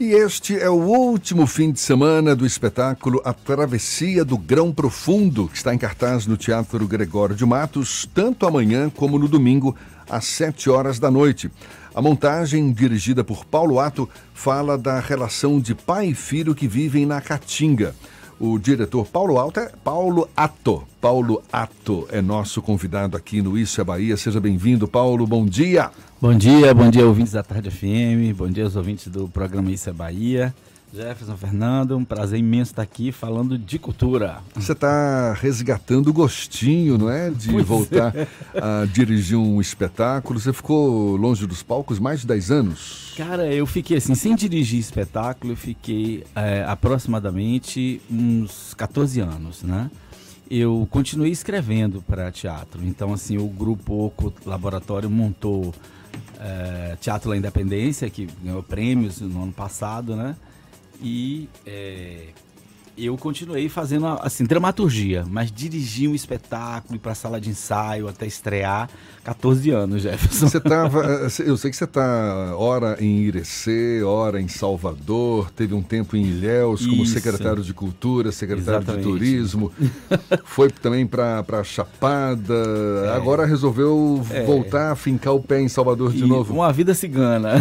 E este é o último fim de semana do espetáculo A Travessia do Grão Profundo, que está em cartaz no Teatro Gregório de Matos, tanto amanhã como no domingo, às sete horas da noite. A montagem, dirigida por Paulo Ato, fala da relação de pai e filho que vivem na Caatinga. O diretor Paulo Alto Paulo Ato. Paulo Ato é nosso convidado aqui no Isso é Bahia. Seja bem-vindo, Paulo. Bom dia. Bom dia, bom dia, ouvintes da Tarde FM. Bom dia ouvintes do programa Isso é Bahia. Jefferson Fernando, um prazer imenso estar aqui falando de cultura. Você está resgatando o gostinho, não é? De pois voltar é. a dirigir um espetáculo. Você ficou longe dos palcos mais de 10 anos? Cara, eu fiquei assim, sem dirigir espetáculo, eu fiquei é, aproximadamente uns 14 anos, né? Eu continuei escrevendo para teatro. Então, assim, o grupo Oco Laboratório montou é, Teatro da Independência, que ganhou prêmios no ano passado, né? E é, eu continuei fazendo assim dramaturgia, mas dirigi um espetáculo para a sala de ensaio até estrear 14 anos, Jefferson. Você tava, eh, eu sei que você está hora em Irecê, hora em Salvador, teve um tempo em Ilhéus como Isso. secretário de Cultura, secretário Exatamente. de Turismo, foi também para Chapada, é. agora resolveu é. voltar a fincar o pé em Salvador de e novo. Uma vida cigana.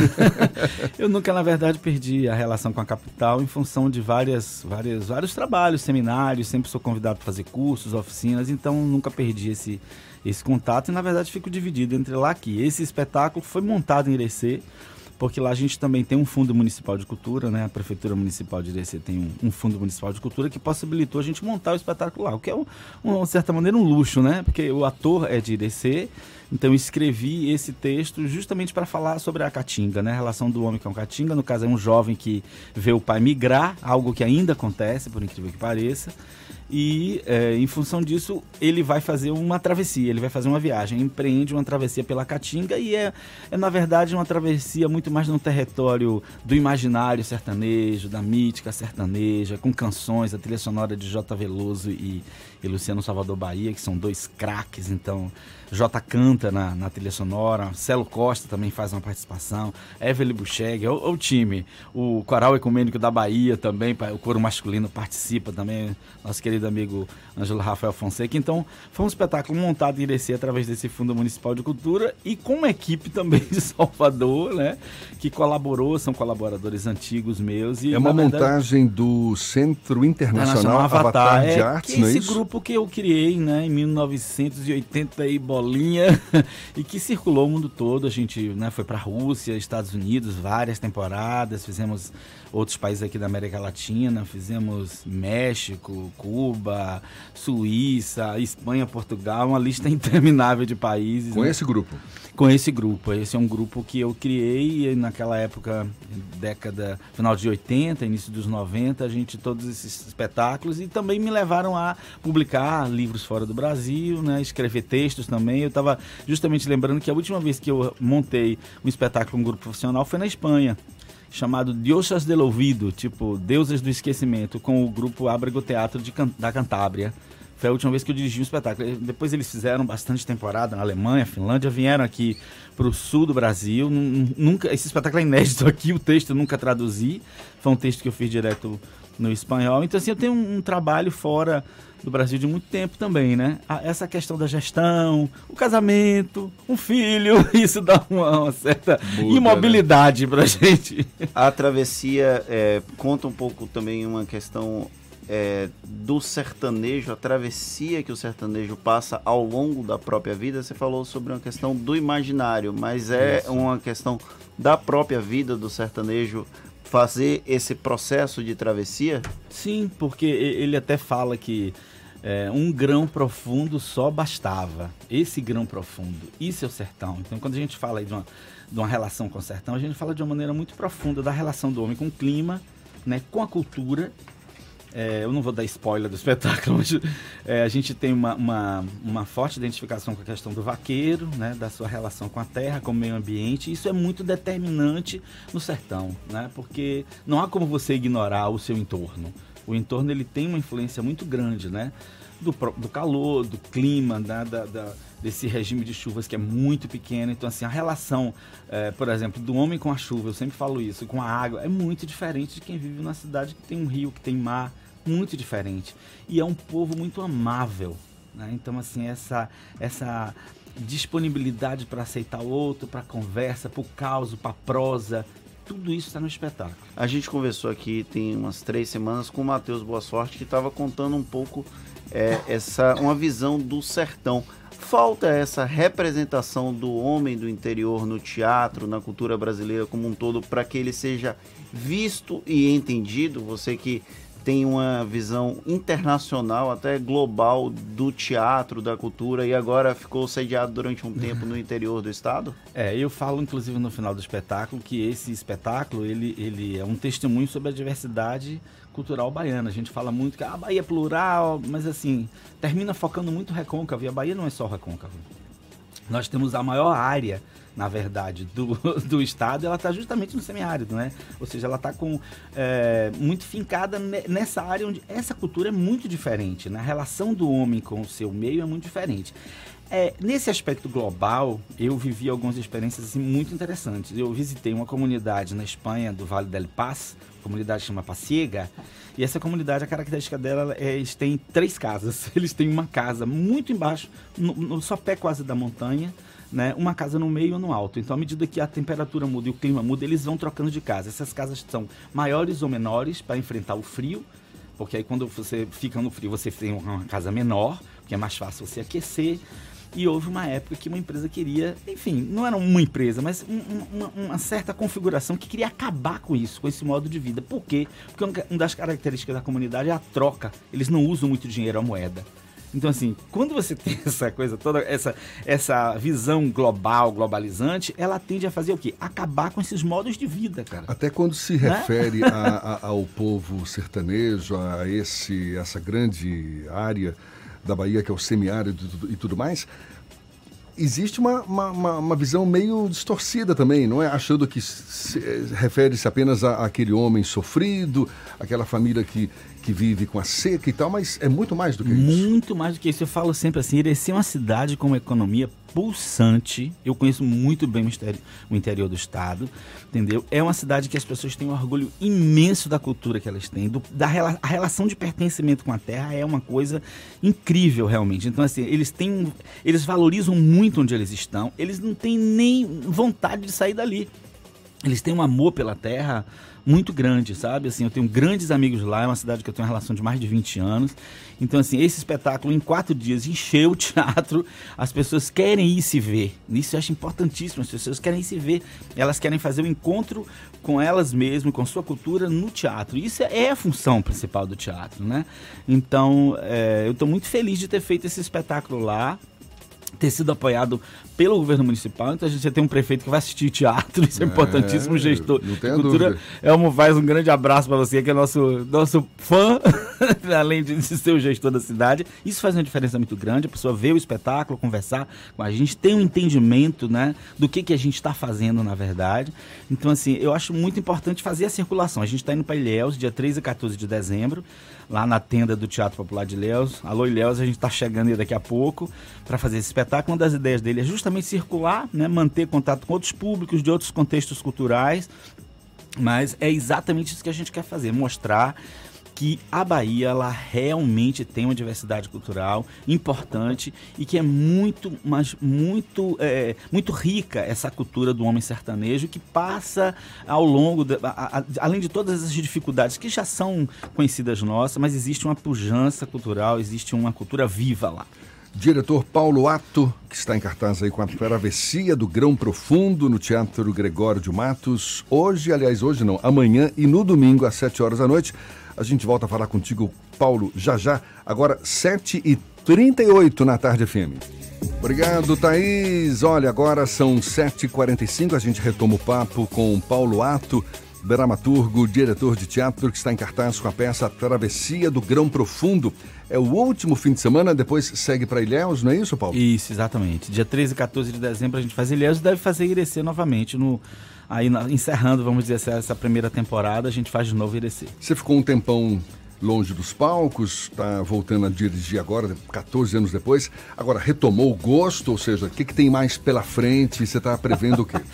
eu nunca, na verdade, perdi a relação com a capital em função de várias, várias, vários trabalhos, seminários, sempre sou convidado para fazer cursos, oficinas, então nunca perdi esse esse contato e na verdade fico dividido entre lá aqui. Esse espetáculo foi montado em Irecê, porque lá a gente também tem um fundo municipal de cultura, né? A prefeitura municipal de Irecê tem um, um fundo municipal de cultura que possibilitou a gente montar o espetáculo lá, o que é, um, um, de certa maneira, um luxo, né? Porque o ator é de Irecê, então escrevi esse texto justamente para falar sobre a caatinga, né? A relação do homem com a caatinga, no caso é um jovem que vê o pai migrar, algo que ainda acontece, por incrível que pareça, e é, em função disso ele vai fazer uma travessia, ele vai fazer uma viagem, empreende uma travessia pela Caatinga e é, é na verdade uma travessia muito mais no território do imaginário sertanejo, da mítica sertaneja, com canções, a trilha sonora de J. Veloso e, e Luciano Salvador Bahia, que são dois craques, então J canta na, na trilha sonora, Celo Costa também faz uma participação, Evelyn Bucheg, o, o, time, o Coral Ecumênico da Bahia também, o coro masculino participa também, nosso querido amigo Ângelo Rafael Fonseca. Então, foi um espetáculo montado em Irecê através desse Fundo Municipal de Cultura e com uma equipe também de Salvador, né, que colaborou, são colaboradores antigos meus. E, é uma verdade, montagem do Centro Internacional Avatar, Avatar de é, Artes, não é isso? Grupo que eu criei, né, em 1980 e bolinha e que circulou o mundo todo. A gente né, foi para a Rússia, Estados Unidos, várias temporadas, fizemos outros países aqui da América Latina, fizemos México, Cuba, Suíça, Espanha, Portugal, uma lista interminável de países. Com né? esse grupo? Com esse grupo. Esse é um grupo que eu criei naquela época, década, final de 80, início dos 90, a gente, todos esses espetáculos e também me levaram a publicar livros fora do Brasil, né, escrever textos também. Eu estava justamente lembrando que a última vez que eu montei um espetáculo com um grupo profissional foi na Espanha chamado Diosas del Ouvido, tipo Deusas do Esquecimento, com o grupo Ábrego Teatro de, da Cantábria. Foi a última vez que eu dirigi um espetáculo. Depois eles fizeram bastante temporada na Alemanha, Finlândia, vieram aqui para o sul do Brasil. Nunca, esse espetáculo é inédito aqui, o texto eu nunca traduzi. Foi um texto que eu fiz direto no espanhol. Então, assim, eu tenho um, um trabalho fora do Brasil de muito tempo também, né? Essa questão da gestão, o casamento, um filho, isso dá uma, uma certa Muda, imobilidade né? pra gente. A travessia é, conta um pouco também uma questão é, do sertanejo, a travessia que o sertanejo passa ao longo da própria vida. Você falou sobre uma questão do imaginário, mas é Isso. uma questão da própria vida do sertanejo fazer esse processo de travessia? Sim, porque ele até fala que é, um grão profundo só bastava. Esse grão profundo, isso é o sertão. Então, quando a gente fala de uma, de uma relação com o sertão, a gente fala de uma maneira muito profunda da relação do homem com o clima, né, com a cultura é, eu não vou dar spoiler do espetáculo, mas é, a gente tem uma, uma, uma, forte identificação com a questão do vaqueiro, né, da sua relação com a terra, com o meio ambiente. Isso é muito determinante no sertão, né, porque não há como você ignorar o seu entorno. o entorno ele tem uma influência muito grande, né? Do, do calor, do clima, né? da, da, desse regime de chuvas que é muito pequeno. Então, assim, a relação, é, por exemplo, do homem com a chuva, eu sempre falo isso, com a água, é muito diferente de quem vive numa cidade que tem um rio, que tem mar, muito diferente. E é um povo muito amável. Né? Então, assim, essa, essa disponibilidade para aceitar o outro, para conversa, para o caos, para prosa, tudo isso está no espetáculo. A gente conversou aqui tem umas três semanas com o Matheus Boa Sorte, que estava contando um pouco é, essa uma visão do sertão. Falta essa representação do homem do interior no teatro, na cultura brasileira como um todo, para que ele seja visto e entendido. Você que tem uma visão internacional, até global, do teatro, da cultura, e agora ficou sediado durante um tempo no interior do estado? É, eu falo inclusive no final do espetáculo que esse espetáculo ele, ele é um testemunho sobre a diversidade cultural baiana. A gente fala muito que a Bahia é plural, mas assim, termina focando muito recôncavo, e a Bahia não é só recôncavo. Nós temos a maior área na verdade, do, do estado, ela está justamente no semiárido, né? Ou seja, ela está com é, muito fincada nessa área onde essa cultura é muito diferente, né? A relação do homem com o seu meio é muito diferente. É, nesse aspecto global, eu vivi algumas experiências assim, muito interessantes. Eu visitei uma comunidade na Espanha, do Vale del Paz, comunidade chama Paciega, e essa comunidade, a característica dela é eles têm três casas. Eles têm uma casa muito embaixo, no, no sopé quase da montanha, né, uma casa no meio ou no alto. Então, à medida que a temperatura muda e o clima muda, eles vão trocando de casa. Essas casas são maiores ou menores para enfrentar o frio, porque aí quando você fica no frio, você tem uma casa menor, que é mais fácil você aquecer. E houve uma época que uma empresa queria, enfim, não era uma empresa, mas um, uma, uma, certa configuração que queria acabar com isso, com esse modo de vida. Por quê? Porque uma das características da comunidade é a troca. Eles não usam muito dinheiro, a moeda. Então, assim, quando você tem essa coisa toda, essa, essa visão global, globalizante, ela tende a fazer o quê? Acabar com esses modos de vida, cara. Até quando se né? refere a, a, ao povo sertanejo, a esse, essa grande área da Bahia que é o semiárido e tudo mais, existe uma, uma, uma, visão meio distorcida também, não é? Achando que se, refere-se apenas àquele homem sofrido, aquela família que, que vive com a seca e tal, mas é muito mais do que isso. Muito mais do que isso. Eu falo sempre assim, Irecê é uma cidade com uma economia pulsante. Eu conheço muito bem o interior do estado, entendeu? É uma cidade que as pessoas têm um orgulho imenso da cultura que elas têm, do, da a relação de pertencimento com a terra é uma coisa incrível realmente. Então assim, eles têm, eles valorizam muito onde eles estão. Eles não têm nem vontade de sair dali. Eles têm um amor pela terra muito grande, sabe? Assim, eu tenho grandes amigos lá, é uma cidade que eu tenho uma relação de mais de 20 anos. Então, assim, esse espetáculo em quatro dias encheu o teatro, as pessoas querem ir se ver. Isso eu acho importantíssimo, as pessoas querem ir se ver. Elas querem fazer o um encontro com elas mesmas, com sua cultura no teatro. Isso é a função principal do teatro, né? Então, é, eu estou muito feliz de ter feito esse espetáculo lá ter sido apoiado pelo governo municipal. Então a gente já tem um prefeito que vai assistir teatro, isso é, é importantíssimo, gestor não tenho cultura. Dúvida. Elmo Vaz, um grande abraço para você, que é nosso, nosso fã, além de ser o gestor da cidade. Isso faz uma diferença muito grande, a pessoa vê o espetáculo, conversar com a gente, tem um entendimento né, do que, que a gente está fazendo, na verdade. Então, assim, eu acho muito importante fazer a circulação. A gente está indo para Ilhéus, dia 13 e 14 de dezembro lá na tenda do Teatro Popular de Ilhéus. Alô, Ilhéus, a gente está chegando aí daqui a pouco para fazer esse espetáculo. Uma das ideias dele é justamente circular, né, manter contato com outros públicos de outros contextos culturais, mas é exatamente isso que a gente quer fazer, mostrar que a Bahia ela realmente tem uma diversidade cultural importante e que é muito, mas muito, é, muito rica essa cultura do homem sertanejo que passa ao longo, de, a, a, além de todas as dificuldades que já são conhecidas nossas, mas existe uma pujança cultural, existe uma cultura viva lá. Diretor Paulo Ato, que está em cartaz aí com a travessia do Grão Profundo no Teatro Gregório de Matos. Hoje, aliás, hoje não, amanhã e no domingo às 7 horas da noite. A gente volta a falar contigo, Paulo, já já. Agora, 7h38 na tarde FM. Obrigado, Thaís. Olha, agora são 7h45. A gente retoma o papo com Paulo Ato, dramaturgo, diretor de teatro, que está em cartaz com a peça Travessia do Grão Profundo. É o último fim de semana, depois segue para Ilhéus, não é isso, Paulo? Isso, exatamente. Dia 13 e 14 de dezembro a gente faz Ilhéus e deve fazer Irecê novamente no Aí, encerrando, vamos dizer, essa, essa primeira temporada, a gente faz de novo Irecê. Você ficou um tempão longe dos palcos, está voltando a dirigir agora, 14 anos depois. Agora, retomou o gosto, ou seja, o que, que tem mais pela frente? Você está prevendo o quê?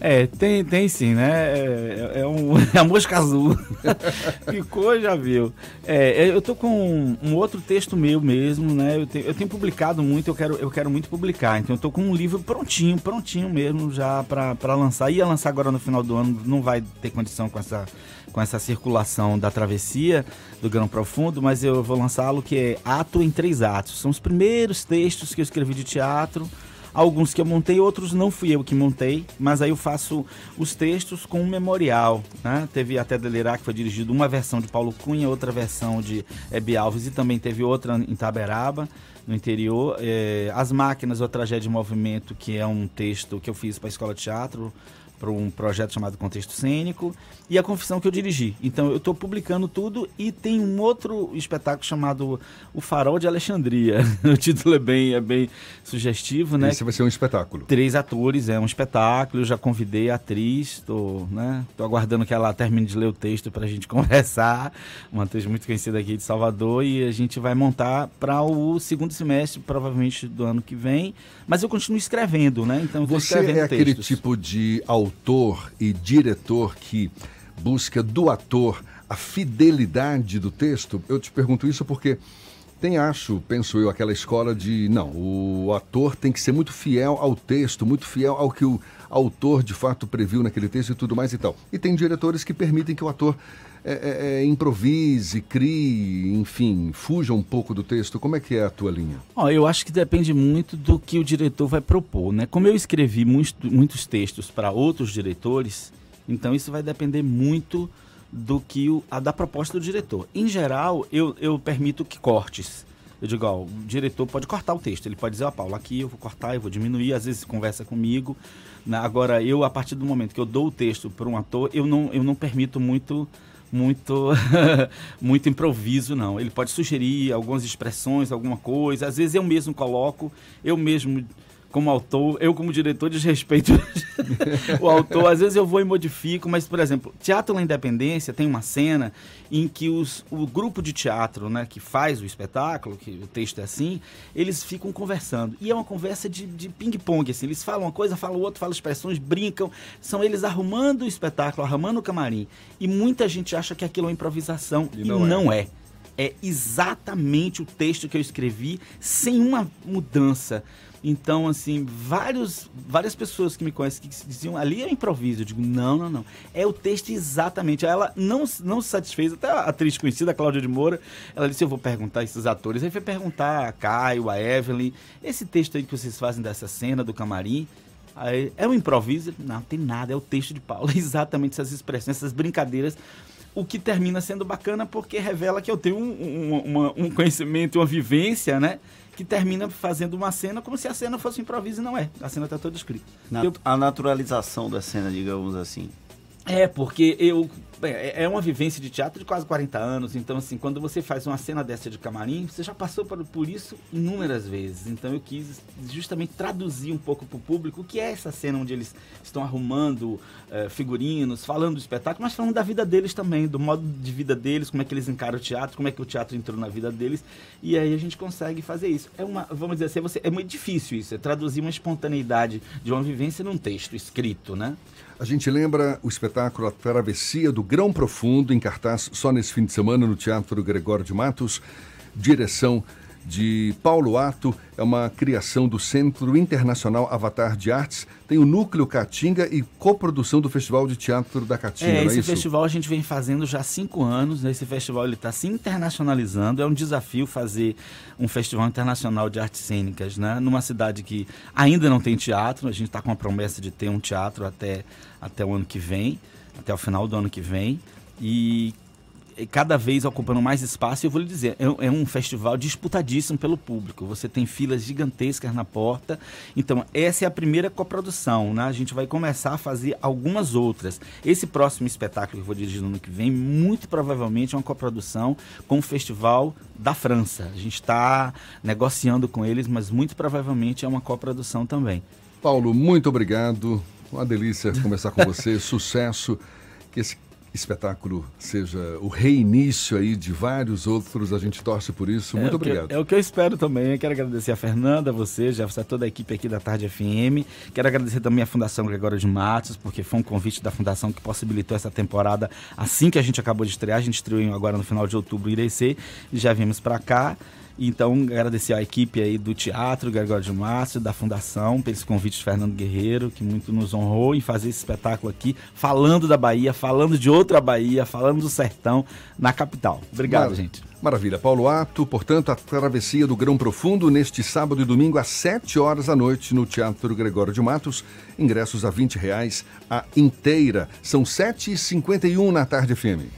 É, tem, tem sim, né? É, é, um, é a mosca azul. Ficou, já viu. É, eu tô com um, um, outro texto meu mesmo, né? Eu, te, eu tenho publicado muito, eu quero, eu quero muito publicar. Então eu tô com um livro prontinho, prontinho mesmo já para lançar. Ia lançar agora no final do ano, não vai ter condição com essa, com essa circulação da travessia do Grão Profundo, mas eu vou lançá-lo que é Ato em Três Atos. São os primeiros textos que eu escrevi de teatro alguns que eu montei, outros não fui eu que montei, mas aí eu faço os textos com um memorial. Né? Teve até Delirar, que foi dirigido uma versão de Paulo Cunha, outra versão de Hebe Alves e também teve outra em Taberaba, no interior. É, As Máquinas, ou Tragédia de Movimento, que é um texto que eu fiz para a Escola de Teatro, para um projeto chamado Contexto Cênico e a confissão que eu dirigi. Então eu estou publicando tudo e tem um outro espetáculo chamado O Farol de Alexandria. o título é bem, é bem sugestivo, né? Esse vai ser um espetáculo. Três atores, é um espetáculo. Eu já convidei a atriz, estou né? Tô aguardando que ela termine de ler o texto para a gente conversar. Uma atriz muito conhecida aqui de Salvador e a gente vai montar para o segundo semestre, provavelmente do ano que vem. Mas eu continuo escrevendo, né? Então Você é aquele tipo de autor e diretor que busca do ator a fidelidade do texto? Eu te pergunto isso porque tem, acho, penso eu, aquela escola de não, o ator tem que ser muito fiel ao texto, muito fiel ao que o autor de fato previu naquele texto e tudo mais e tal. E tem diretores que permitem que o ator é, é, é improvise, crie, enfim, fuja um pouco do texto. Como é que é a tua linha? Oh, eu acho que depende muito do que o diretor vai propor, né? Como eu escrevi muitos, muitos textos para outros diretores, então isso vai depender muito do que o, a da proposta do diretor. Em geral, eu, eu permito que cortes. Eu digo, ó, o diretor pode cortar o texto. Ele pode dizer, ó, Paulo, aqui eu vou cortar, eu vou diminuir, às vezes conversa comigo. Né? Agora, eu, a partir do momento que eu dou o texto para um ator, eu não, eu não permito muito muito muito improviso não. Ele pode sugerir algumas expressões alguma coisa. Às vezes eu mesmo coloco eu mesmo como autor, eu como diretor desrespeito o autor. Às vezes eu vou e modifico, mas, por exemplo, Teatro na Independência tem uma cena em que os, o grupo de teatro né, que faz o espetáculo, que o texto é assim, eles ficam conversando. E é uma conversa de, de ping-pong, assim. Eles falam uma coisa, falam outra, falam expressões, brincam. São eles arrumando o espetáculo, arrumando o camarim. E muita gente acha que aquilo é improvisação. E não, e não é. É exatamente o texto que eu escrevi, sem uma mudança. Então, assim, vários, várias pessoas que me conhecem que diziam ali é improviso. Eu digo, não, não, não. É o texto exatamente. Ela não, não se satisfez, até a atriz conhecida, a Cláudia de Moura, ela disse: Eu vou perguntar a esses atores. Aí foi perguntar a Caio, a Evelyn, esse texto aí que vocês fazem dessa cena do camarim. Aí, é um improviso? Não, tem nada, é o texto de Paulo. É exatamente essas expressões, essas brincadeiras o que termina sendo bacana porque revela que eu tenho um, um, uma, um conhecimento, uma vivência, né? que termina fazendo uma cena como se a cena fosse improviso e não é. A cena está toda escrita. Nat eu... A naturalização da cena, digamos assim. É, porque eu é, é uma vivência de teatro de quase 40 anos, então assim, quando você faz uma cena dessa de camarim, você já passou por, isso inúmeras vezes. Então eu quis justamente traduzir um pouco para o público o que é essa cena onde eles estão arrumando é, figurinos, falando do espetáculo, mas falando da vida deles também, do modo de vida deles, como é que eles encaram o teatro, como é que o teatro entrou na vida deles. E aí a gente consegue fazer isso. É uma, vamos dizer assim, você, é muito difícil isso, é traduzir uma espontaneidade de uma vivência num texto escrito, né? A gente lembra o espetáculo A Travessia do Grão Profundo, em cartaz só nesse fim de semana no Teatro Gregório de Matos, direção de Paulo Ato, é uma criação do Centro Internacional Avatar de Artes, tem o Núcleo Caatinga e coprodução do Festival de Teatro da Caatinga, é, é esse festival a gente vem fazendo já há cinco anos, esse festival está se internacionalizando, é um desafio fazer um festival internacional de artes cênicas, né? numa cidade que ainda não tem teatro, a gente está com a promessa de ter um teatro até, até o ano que vem, até o final do ano que vem, e cada vez ocupando mais espaço. E eu vou lhe dizer, é, é, um festival disputadíssimo pelo público. Você tem filas gigantescas na porta. Então, essa é a primeira coprodução. Né? A gente vai começar a fazer algumas outras. Esse próximo espetáculo que eu vou dirigir no ano que vem, muito provavelmente é uma coprodução com o Festival da França. A gente está negociando com eles, mas muito provavelmente é uma coprodução também. Paulo, muito obrigado. Uma delícia conversar com você. Sucesso. Que esse espetáculo seja o reinício aí de vários outros. A gente torce por isso. Muito é obrigado. Que, é o que eu espero também. Eu quero agradecer a Fernanda, a você, Jefferson, a toda a equipe aqui da Tarde FM. Quero agradecer também a Fundação Gregório de Matos, porque foi um convite da Fundação que possibilitou essa temporada assim que a gente acabou de estrear. A gente estreou agora no final de outubro em Irecê e já vimos para cá. Então, agradecer a equipe aí do Teatro Gregório de Márcio, da Fundação, pelo convite de Fernando Guerreiro, que muito nos honrou em fazer esse espetáculo aqui, falando da Bahia, falando de outra Bahia, falando do sertão na capital. Obrigado, Mar gente. Maravilha. Paulo Ato, portanto, a travessia do Grão Profundo neste sábado e domingo às 7 horas da noite no Teatro Gregório de Matos. Ingressos a 20 reais a inteira. São 7h51 na tarde FM.